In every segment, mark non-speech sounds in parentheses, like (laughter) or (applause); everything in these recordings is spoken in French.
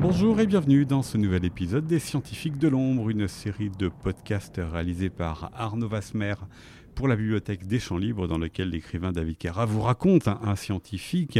Bonjour et bienvenue dans ce nouvel épisode des Scientifiques de l'Ombre, une série de podcasts réalisés par Arnaud Vasmer pour la Bibliothèque des Champs Libres, dans lequel l'écrivain David Carra vous raconte un, un scientifique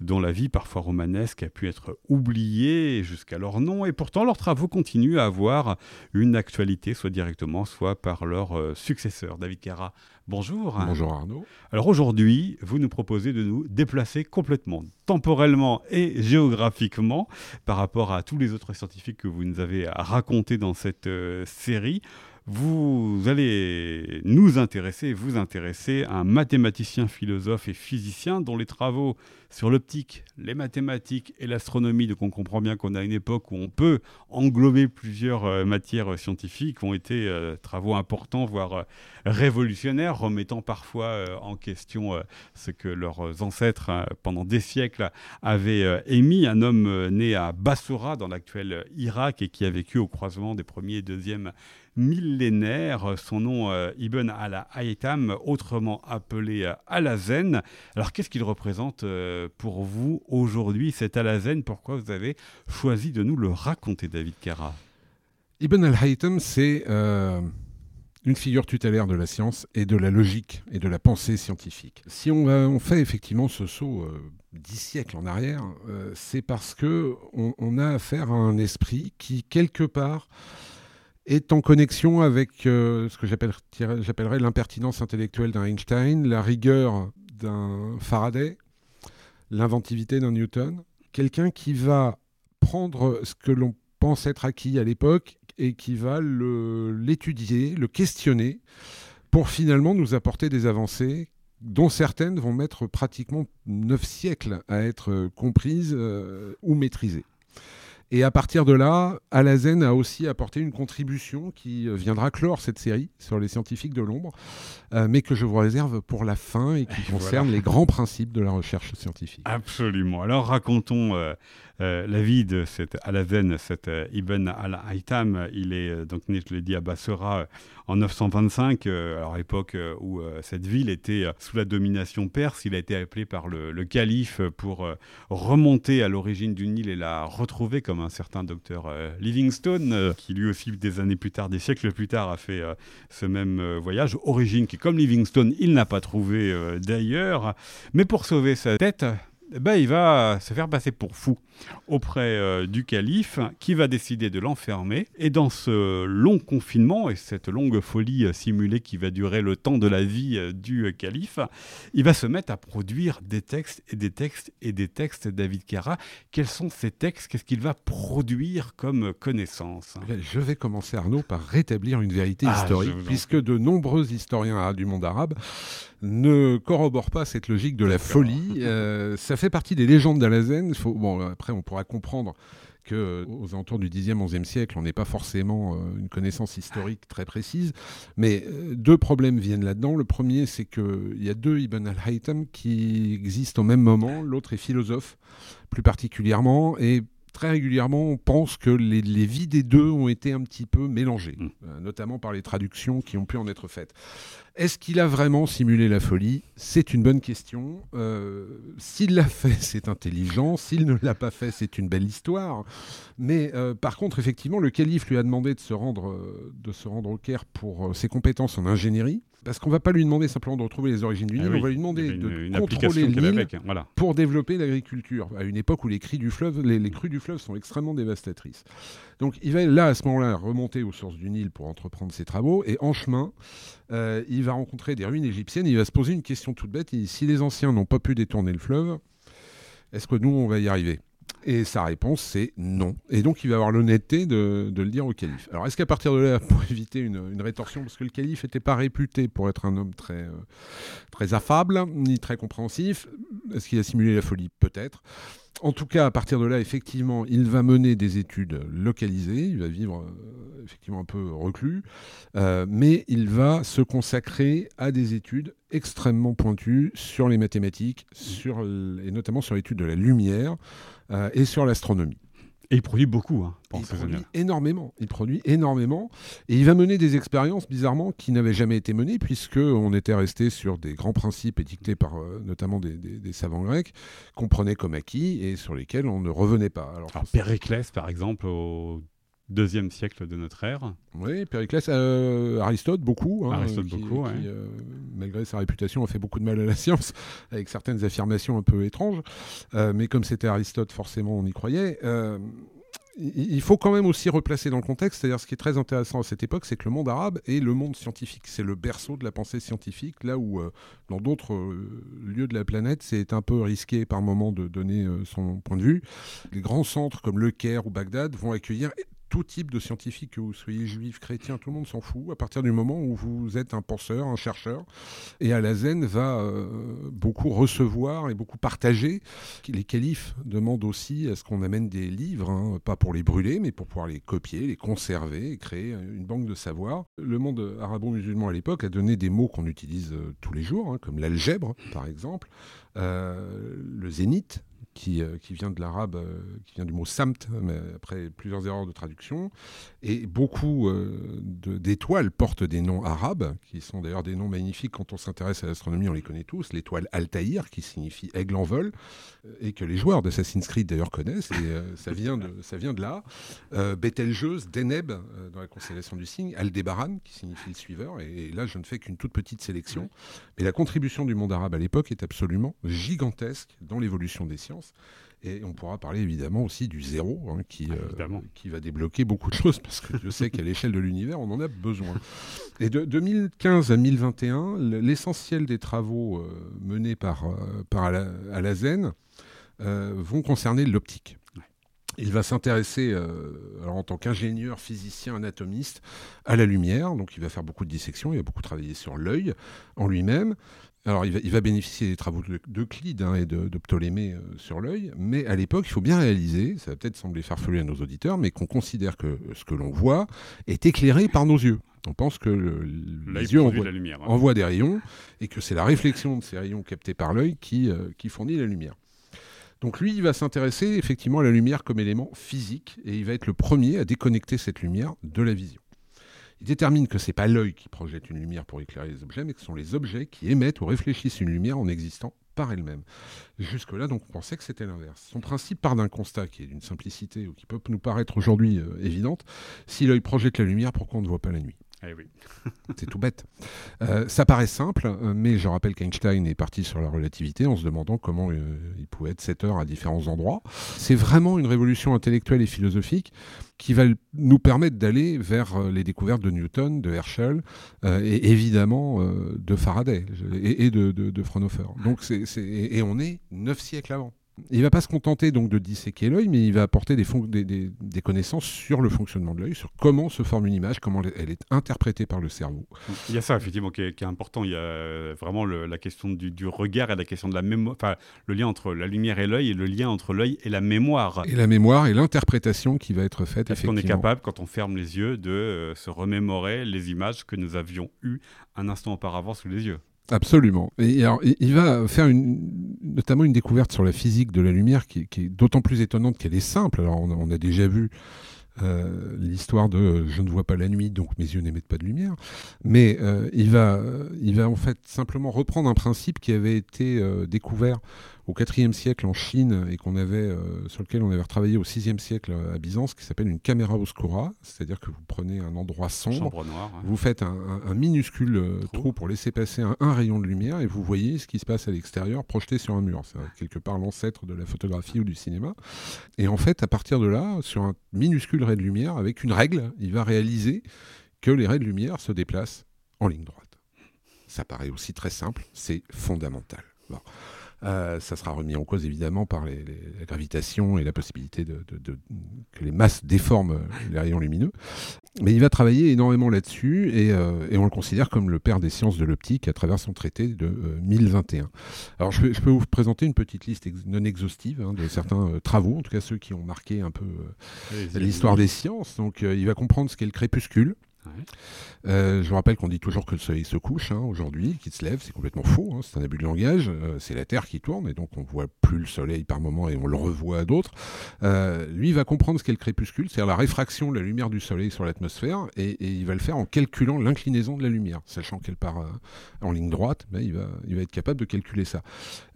dont la vie parfois romanesque a pu être oubliée jusqu'à leur nom, et pourtant leurs travaux continuent à avoir une actualité, soit directement, soit par leur euh, successeur. David Carra, bonjour. Bonjour Arnaud. Alors aujourd'hui, vous nous proposez de nous déplacer complètement, temporellement et géographiquement, par rapport à tous les autres scientifiques que vous nous avez racontés dans cette euh, série. Vous allez nous intéresser, vous intéresser un mathématicien, philosophe et physicien dont les travaux sur l'optique, les mathématiques et l'astronomie, donc on comprend bien qu'on a une époque où on peut englober plusieurs euh, matières scientifiques, ont été euh, travaux importants, voire euh, révolutionnaires, remettant parfois euh, en question euh, ce que leurs ancêtres, euh, pendant des siècles, avaient euh, émis. Un homme euh, né à Bassorah, dans l'actuel Irak, et qui a vécu au croisement des premiers et deuxièmes millénaires. Son nom, euh, Ibn al-Haytham, autrement appelé euh, Alazen. Alors, qu'est-ce qu'il représente euh, pour vous aujourd'hui, cet Alazen Pourquoi vous avez choisi de nous le raconter, David Carra Ibn al-Haytham, c'est euh, une figure tutélaire de la science et de la logique et de la pensée scientifique. Si on, fait effectivement ce saut dix siècles en arrière, c'est parce que on, on a affaire à un esprit qui, quelque part, est en connexion avec euh, ce que j'appelle- j'appellerais l'impertinence intellectuelle d'un Einstein, la rigueur d'un Faraday, l'inventivité d'un Newton. Quelqu'un qui va prendre ce que l'on pense être acquis à l'époque et qui va l'étudier, le questionner, pour finalement nous apporter des avancées dont certaines vont mettre pratiquement neuf siècles à être comprises euh, ou maîtrisées. Et à partir de là, Alazen a aussi apporté une contribution qui euh, viendra clore cette série sur les scientifiques de l'ombre, euh, mais que je vous réserve pour la fin et qui Et concerne voilà. les grands principes de la recherche scientifique. Absolument. Alors racontons euh, euh, la vie de cet Alazen, cet euh, Ibn al-Haytham. Il est euh, donc né, je l'ai dit, à Bassora en 925, euh, alors à l'époque où cette ville était sous la domination perse. Il a été appelé par le, le calife pour remonter à l'origine du Nil et la retrouver, comme un certain docteur Livingstone, qui lui aussi, des années plus tard, des siècles plus tard, a fait ce même voyage. Origine qui, comme Livingstone, il n'a pas trouvé d'ailleurs. Mais pour sauver sa tête, ben, il va se faire passer pour fou auprès euh, du calife qui va décider de l'enfermer. Et dans ce long confinement et cette longue folie euh, simulée qui va durer le temps de la vie euh, du calife, il va se mettre à produire des textes et des textes et des textes, David Carra. Quels sont ces textes? Qu'est-ce qu'il va produire comme connaissance? Eh Je vais commencer, Arnaud, par rétablir une vérité Ah, historique, puisque de nombreux historiens du monde arabe ne corroborent pas cette logique de la folie. (laughs) Ça fait partie des légendes d'Alazen. Après, on pourra comprendre que euh, aux alentours du 10e, 11e siècle, on n'est pas forcément euh, une connaissance historique très précise. Mais euh, deux problèmes viennent là-dedans. Le premier, c'est qu'il y a deux Ibn al-Haytham qui existent au même moment. L'autre est philosophe, plus particulièrement, et très régulièrement, on pense que les, les vies des deux ont été un petit peu mélangées, Mm. euh, notamment par les traductions qui ont pu en être faites. Est-ce qu'il a vraiment simulé la folie? C'est une bonne question. Euh, S'il l'a fait, (laughs) c'est intelligent. S'il ne l'a pas fait, c'est une belle histoire. Mais euh, par contre, effectivement, le calife lui a demandé de se rendre, de se rendre au Caire pour ses compétences en ingénierie. Parce qu'on ne va pas lui demander simplement de retrouver les origines du Ah Nil, oui, on va lui demander de une, contrôler le Nil avec. Voilà. pour développer l'agriculture, à une époque où les crues du fleuve, les, les crues du fleuve sont extrêmement dévastatrices. Donc il va là, à ce moment-là, remonter aux sources du Nil pour entreprendre ses travaux, et en chemin, euh, il va rencontrer des ruines égyptiennes, il va se poser une question toute bête, il dit, si les anciens n'ont pas pu détourner le fleuve, est-ce que nous, on va y arriver? Et sa réponse, c'est non. Et donc, il va avoir l'honnêteté de, le dire au calife. Alors, est-ce qu'à partir de là, (laughs) pour éviter une, une rétorsion, parce que le calife n'était pas réputé pour être un homme très, euh, très affable, ni très compréhensif, est-ce qu'il a simulé la folie? Peut-être. En tout cas, à partir de là, effectivement, il va mener des études localisées, il va vivre euh, effectivement un peu reclus, euh, mais il va se consacrer à des études extrêmement pointues sur les mathématiques, sur et notamment sur l'étude de la lumière euh, et sur l'astronomie. Et il produit beaucoup hein, il produit années. énormément. Il produit énormément. Et il va mener des expériences, bizarrement, qui n'avaient jamais été menées, puisqu'on était resté sur des grands principes édictés par euh, notamment des, des- des savants grecs, qu'on prenait comme acquis et sur lesquels on ne revenait pas. Alors, Alors, Périclès, par exemple, au deuxième siècle de notre ère. Oui, Périclès, euh, Aristote, beaucoup. hein, Aristote, qui- beaucoup, qui, ouais. euh, malgré sa réputation, a fait beaucoup de mal à la (laughs) science, avec certaines affirmations un peu étranges. Euh, mais comme c'était Aristote, forcément, on y croyait. Il faut quand même aussi replacer dans le contexte, c'est-à-dire ce qui est très intéressant à cette époque, c'est que le monde arabe est le monde scientifique. C'est le berceau de la pensée scientifique, là où dans d'autres lieux de la planète, c'est un peu risqué par moment de donner son point de vue. Les grands centres comme Le Caire ou Bagdad vont accueillir tout type de scientifique, que vous soyez juif, chrétien, tout le monde s'en fout, à partir du moment où vous êtes un penseur, un chercheur. Et Alazen va euh, beaucoup recevoir et beaucoup partager. Les califes demandent aussi à ce qu'on amène des livres, hein, pas pour les brûler, mais pour pouvoir les copier, les conserver et créer une banque de savoir. Le monde arabo-musulman à l'époque a donné des mots qu'on utilise euh, tous les jours, hein, comme l'algèbre, par exemple, euh, le zénith, qui, euh, qui vient de l'arabe, euh, qui vient du mot samt, mais après plusieurs erreurs de traduction. Et beaucoup euh, de- d'étoiles portent des noms arabes, qui sont d'ailleurs des noms magnifiques quand on s'intéresse à l'astronomie, on les connaît tous. L'étoile Altaïr, qui signifie aigle en vol, et que les joueurs d'Assassin's Creed d'ailleurs connaissent, et ça, vient de, ça vient de là. Euh, Deneb, dans la constellation du cygne, Aldébaran, qui signifie le suiveur, et, et là je ne fais qu'une toute petite sélection. Mais la contribution du monde arabe à l'époque est absolument gigantesque dans l'évolution des sciences. Et on pourra parler évidemment aussi du zéro, hein, qui, euh, qui va débloquer beaucoup de choses, parce que je sais qu'à l'échelle de l'univers, on en a besoin. Et de 2015 à 2021, l- l'essentiel des travaux euh, menés par, euh, par Alazen vont concerner l'optique. Il va s'intéresser, euh, en tant qu'ingénieur, physicien, anatomiste, à la lumière. Donc, il va faire beaucoup de dissections. Il va beaucoup travailler sur l'œil en lui-même. Alors, il va, il va bénéficier des travaux de- d'Euclide hein, et de, de Ptolémée euh, sur l'œil. Mais à l'époque, il faut bien réaliser, ça va peut-être sembler farfelu à nos auditeurs, mais qu'on considère que ce que l'on voit est éclairé par nos yeux. On pense que le- L'œil les yeux produit envoient, de la lumière. hein. envoie des rayons et que c'est la réflexion de ces rayons captés par l'œil qui, euh, qui fournit la lumière. Donc lui, il va s'intéresser effectivement à la lumière comme élément physique et il va être le premier à déconnecter cette lumière de la vision. Il détermine que c'est pas l'œil qui projette une lumière pour éclairer les objets, mais que ce sont les objets qui émettent ou réfléchissent une lumière en existant par elle-même. Jusque-là, donc, on pensait que c'était l'inverse. Son principe part d'un constat qui est d'une simplicité ou qui peut nous paraître aujourd'hui euh, évidente. Si l'œil projette la lumière, pourquoi on ne voit pas la nuit? Eh (laughs) c'est tout bête. Euh, ça paraît simple, euh, mais je rappelle qu'Einstein est parti sur la relativité en se demandant comment euh, il pouvait être 7 heures à différents endroits. C'est vraiment une révolution intellectuelle et philosophique qui va nous permettre d'aller vers les découvertes de Newton, de Herschel et évidemment de Faraday et, de, de, de. Donc et on est 9 siècles avant. Il va pas se contenter donc de disséquer l'œil, mais il va apporter des, fon- des, des- des connaissances sur le fonctionnement de l'œil, sur comment se forme une image, comment elle est interprétée par le cerveau. Il y a ça, effectivement, qui est, qui est important. Il y a euh, vraiment le- la question du, du regard et la question de la mémoire. Enfin, le lien entre la lumière et l'œil et le lien entre l'œil et la mémoire. Et la mémoire et l'interprétation qui va être faite, Est-ce qu'on est capable, quand on ferme les yeux, de euh, se remémorer les images que nous avions eues un instant auparavant sous les yeux? Absolument. Et il- va faire notamment une découverte sur la physique de la lumière qui, est d'autant plus étonnante qu'elle est simple. Alors, on a, déjà vu euh, l'histoire de je ne vois pas la nuit, donc mes yeux n'émettent pas de lumière. Mais euh, il, va, il va en fait simplement reprendre un principe qui avait été euh, découvert au IVe siècle en Chine et qu'on avait, euh, sur lequel on avait retravaillé au VIe siècle à Byzance, qui s'appelle une camera oscura, c'est-à-dire que vous prenez un endroit sombre, noire. hein. vous faites un, un- un minuscule euh, Trou. pour laisser passer un, un rayon de lumière et vous voyez ce qui se passe à l'extérieur projeté sur un mur. C'est euh, quelque part l'ancêtre de la photographie ou du cinéma. Et en fait, à partir de là, sur un minuscule ray de lumière, avec une règle, il va réaliser que les rays de lumière se déplacent en ligne droite. Ça paraît aussi très simple, c'est fondamental. Bon. Euh, ça sera remis en cause évidemment par les- les- la gravitation et la possibilité de, de- de- que les masses déforment les rayons lumineux. Mais il va travailler énormément là-dessus et, euh, et on le considère comme le père des sciences de l'optique à travers son traité de euh, 1021. Alors je peux, je peux vous présenter une petite liste ex- non exhaustive hein, de certains euh, travaux, en tout cas ceux qui ont marqué un peu euh, l'histoire des sciences. Donc euh, il va comprendre ce qu'est le crépuscule. Euh, je vous rappelle qu'on dit toujours que le soleil se couche hein, aujourd'hui, qu'il se lève, c'est complètement faux, hein, c'est un abus de langage, euh, c'est la Terre qui tourne et donc on voit plus le soleil par moment et on le revoit à d'autres. Euh, lui va comprendre ce qu'est le crépuscule, c'est-à-dire la réfraction de la lumière du soleil sur l'atmosphère et, il va le faire en calculant l'inclinaison de la lumière, sachant qu'elle part en ligne droite, ben, il va être capable de calculer ça.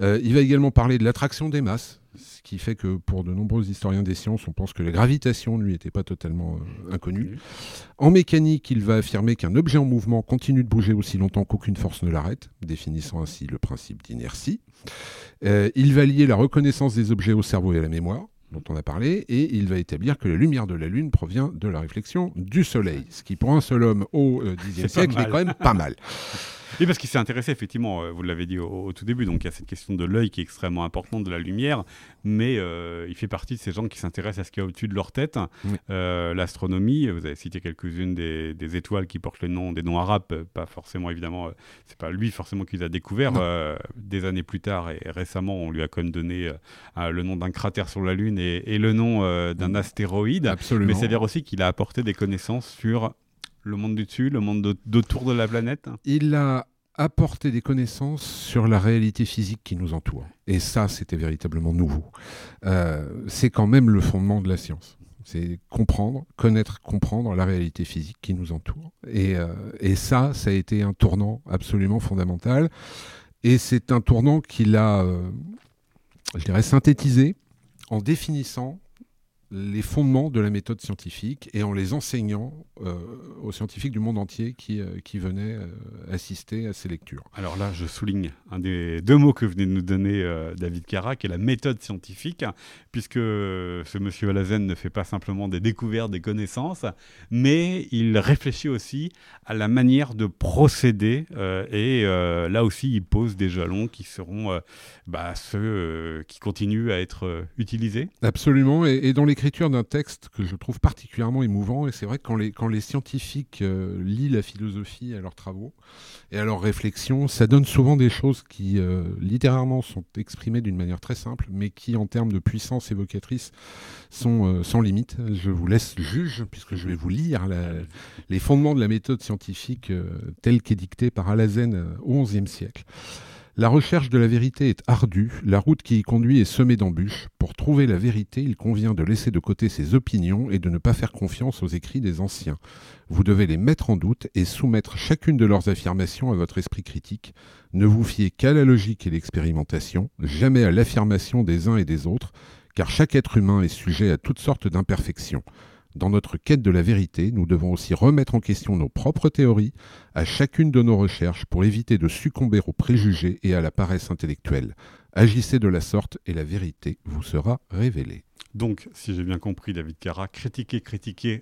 il va également parler de l'attraction des masses, ce qui fait que pour de nombreux historiens des sciences, on pense que la gravitation ne lui était pas totalement euh, inconnue. En mécanique, il va affirmer qu'un objet en mouvement continue de bouger aussi longtemps qu'aucune force ne l'arrête, définissant ainsi le principe d'inertie. Euh, il va lier la reconnaissance des objets au cerveau et à la mémoire dont on a parlé, et il va établir que la lumière de la Lune provient de la réflexion du Soleil, ce qui pour un seul homme au Xe euh, siècle est quand même pas mal. (laughs) Oui, parce qu'il s'est intéressé, effectivement, euh, vous l'avez dit au, tout début, donc il y a cette question de l'œil qui est extrêmement importante, de la lumière, mais euh, il fait partie de ces gens qui s'intéressent à ce qu'il y a au-dessus de leur tête. Euh, l'astronomie, vous avez cité quelques-unes des, étoiles qui portent le nom, des noms arabes, pas forcément, évidemment, c'est pas lui forcément qui les a découverts. des années plus tard, et, récemment, on lui a quand même donné le nom d'un cratère sur la Lune et, le nom d'un astéroïde. Absolument. Mais c'est-à-dire aussi qu'il a apporté des connaissances sur le monde du dessus, le monde d'autour de la planète Il a apporté des connaissances sur la réalité physique qui nous entoure. Et ça, c'était véritablement nouveau. Euh, c'est quand même le fondement de la science. C'est comprendre, connaître, comprendre la réalité physique qui nous entoure. Et, euh, ça, ça a été un tournant absolument fondamental. Et c'est un tournant qu'il a, euh, je dirais, synthétisé en définissant les fondements de la méthode scientifique et en les enseignant euh, aux scientifiques du monde entier qui, euh, qui venaient euh, assister à ces lectures. Alors là, je souligne un des deux mots que venait de nous donner David Cara, qui est la méthode scientifique, puisque ce monsieur Alazen ne fait pas simplement des découvertes, des connaissances, mais il réfléchit aussi à la manière de procéder, et là aussi, il pose des jalons qui seront bah, ceux qui continuent à être utilisés. Absolument, et, et dans les l'écriture d'un texte que je trouve particulièrement émouvant. Et c'est vrai que quand les, quand les scientifiques euh, lisent la philosophie à leurs travaux et à leurs réflexions, ça donne souvent des choses qui, euh, littérairement, sont exprimées d'une manière très simple, mais qui, en termes de puissance évocatrice, sont euh, sans limite. Je vous laisse juge, puisque je vais vous lire les fondements de la méthode scientifique telle qu'édictée par Alazen au XIe siècle. La recherche de la vérité est ardue, la route qui y conduit est semée d'embûches. Pour trouver la vérité, il convient de laisser de côté ses opinions et de ne pas faire confiance aux écrits des anciens. Vous devez les mettre en doute et soumettre chacune de leurs affirmations à votre esprit critique. Ne vous fiez qu'à la logique et l'expérimentation, jamais à l'affirmation des uns et des autres, car chaque être humain est sujet à toutes sortes d'imperfections. Dans notre quête de la vérité, nous devons aussi remettre en question nos propres théories à chacune de nos recherches pour éviter de succomber aux préjugés et à la paresse intellectuelle. Agissez de la sorte et la vérité vous sera révélée. Donc, si j'ai bien compris, David Cara, critiquer, critiquer,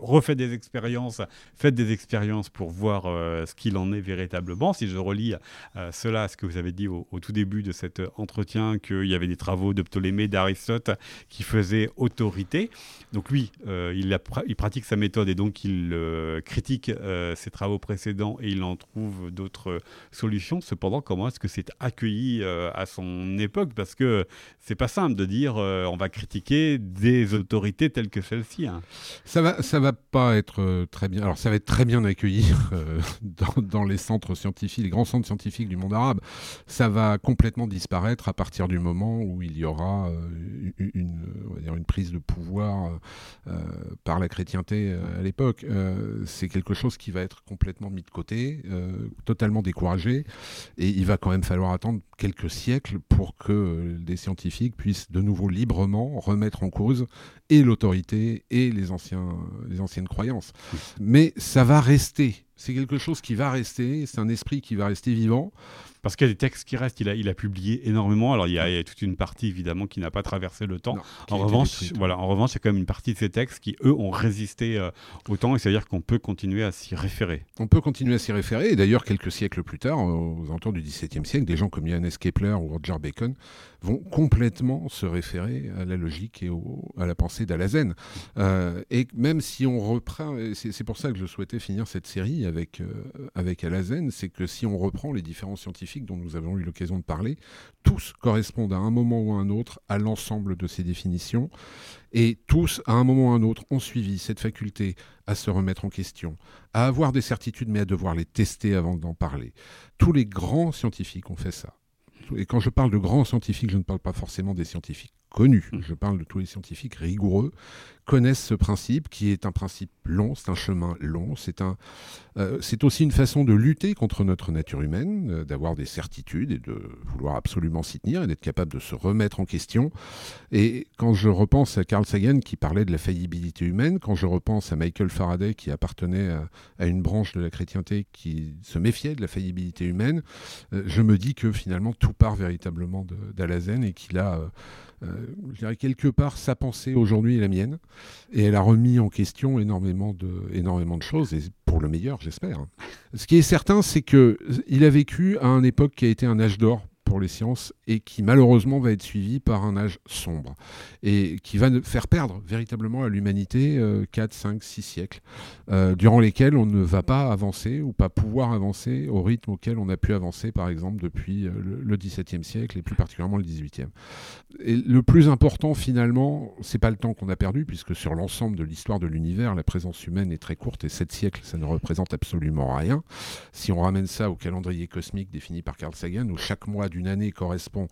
refaites des expériences, faites des expériences pour voir euh, ce qu'il en est véritablement. Si je relis euh, cela, ce que vous avez dit au, tout début de cet entretien, qu'il y avait des travaux de Ptolémée, d'Aristote qui faisaient autorité. Donc lui, euh, il, il, pratique sa méthode et donc il critique ses travaux précédents et il en trouve d'autres solutions. Cependant, comment est-ce que c'est accueilli à son époque? Parce que c'est pas simple de dire on va critiquer des autorités telles que celle-ci. Hein. Ça va, ça va pas être euh, très bien. Alors, ça va être très bien accueilli euh, (laughs) dans, les centres scientifiques, les grands centres scientifiques du monde arabe. Ça va complètement disparaître à partir du moment où il y aura euh, une, une prise de pouvoir par la chrétienté à l'époque. c'est quelque chose qui va être complètement mis de côté, totalement découragé. Et il va quand même falloir attendre quelques siècles pour que des scientifiques puissent de nouveau librement remettre en cause et l'autorité et les, anciens, les anciennes croyances. Mais ça va rester. C'est quelque chose qui va rester. C'est un esprit qui va rester vivant. Parce qu'il y a des textes qui restent, il a, il a publié énormément. Alors il y, a, toute une partie évidemment qui n'a pas traversé le temps. en, revanche, voilà, en revanche, il y a quand même une partie de ces textes qui, eux, ont résisté euh, au temps. Et c'est-à-dire qu'on peut continuer à s'y référer. On peut continuer à s'y référer. Et d'ailleurs, quelques siècles plus tard, aux alentours du XVIIe siècle, des gens comme Johannes Kepler ou Roger Bacon vont complètement se référer à la logique et à la pensée d'Alazen. Euh, et même si on reprend, c'est pour ça que je souhaitais finir cette série avec, euh, avec Alazen, c'est que si on reprend les différents scientifiques dont nous avons eu l'occasion de parler, tous correspondent à un moment ou à un autre à l'ensemble de ces définitions, et tous, à un moment ou à un autre, ont suivi cette faculté à se remettre en question, à avoir des certitudes, mais à devoir les tester avant d'en parler. Tous les grands scientifiques ont fait ça. Et quand je parle de grands scientifiques, je ne parle pas forcément des scientifiques connus. Mmh. Je parle de tous les scientifiques rigoureux connaissent ce principe qui est un principe long, c'est un chemin long, c'est un, euh, c'est aussi une façon de lutter contre notre nature humaine, euh, d'avoir des certitudes et de vouloir absolument s'y tenir et d'être capable de se remettre en question. Et quand je repense à Carl Sagan qui parlait de la faillibilité humaine, quand je repense à Michael Faraday qui appartenait à, une branche de la chrétienté qui se méfiait de la faillibilité humaine, euh, je me dis que finalement tout part véritablement d'Alazen et qu'il a je dirais quelque part, sa pensée aujourd'hui est la mienne. Et elle a remis en question énormément de, énormément de choses, et pour le meilleur, j'espère. Ce qui est certain, c'est qu'il a vécu à une époque qui a été un âge d'or pour les sciences et qui malheureusement va être suivi par un âge sombre et qui va faire perdre véritablement à l'humanité 4, 5, 6 siècles euh, durant lesquels on ne va pas avancer ou pas pouvoir avancer au rythme auquel on a pu avancer par exemple depuis euh, le XVIIe siècle et plus particulièrement le XVIIIe. Et le plus important finalement, c'est pas le temps qu'on a perdu puisque sur l'ensemble de l'histoire de l'univers, la présence humaine est très courte et 7 siècles, ça ne représente absolument rien. Si on ramène ça au calendrier cosmique défini par Carl Sagan où chaque mois du une année correspond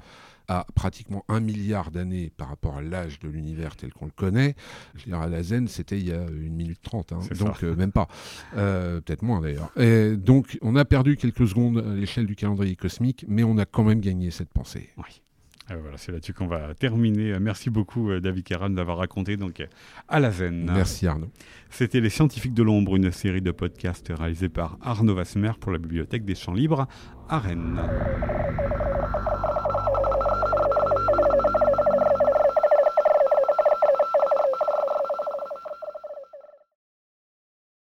à pratiquement un milliard d'années par rapport à l'âge de l'univers tel qu'on le connaît. Je veux dire, à la Zen, c'était il y a une minute trente, hein. donc euh, même pas. Euh, peut-être moins d'ailleurs. Donc, on a perdu quelques secondes à l'échelle du calendrier cosmique, mais on a quand même gagné cette pensée. Oui. Ah, voilà, c'est là-dessus qu'on va terminer. Merci beaucoup, euh, David Keran, d'avoir raconté donc à la Zen. Merci Arnaud. C'était Les Scientifiques de l'Ombre, une série de podcasts réalisés par Arnaud Vasmer pour la Bibliothèque des Champs Libres à Rennes.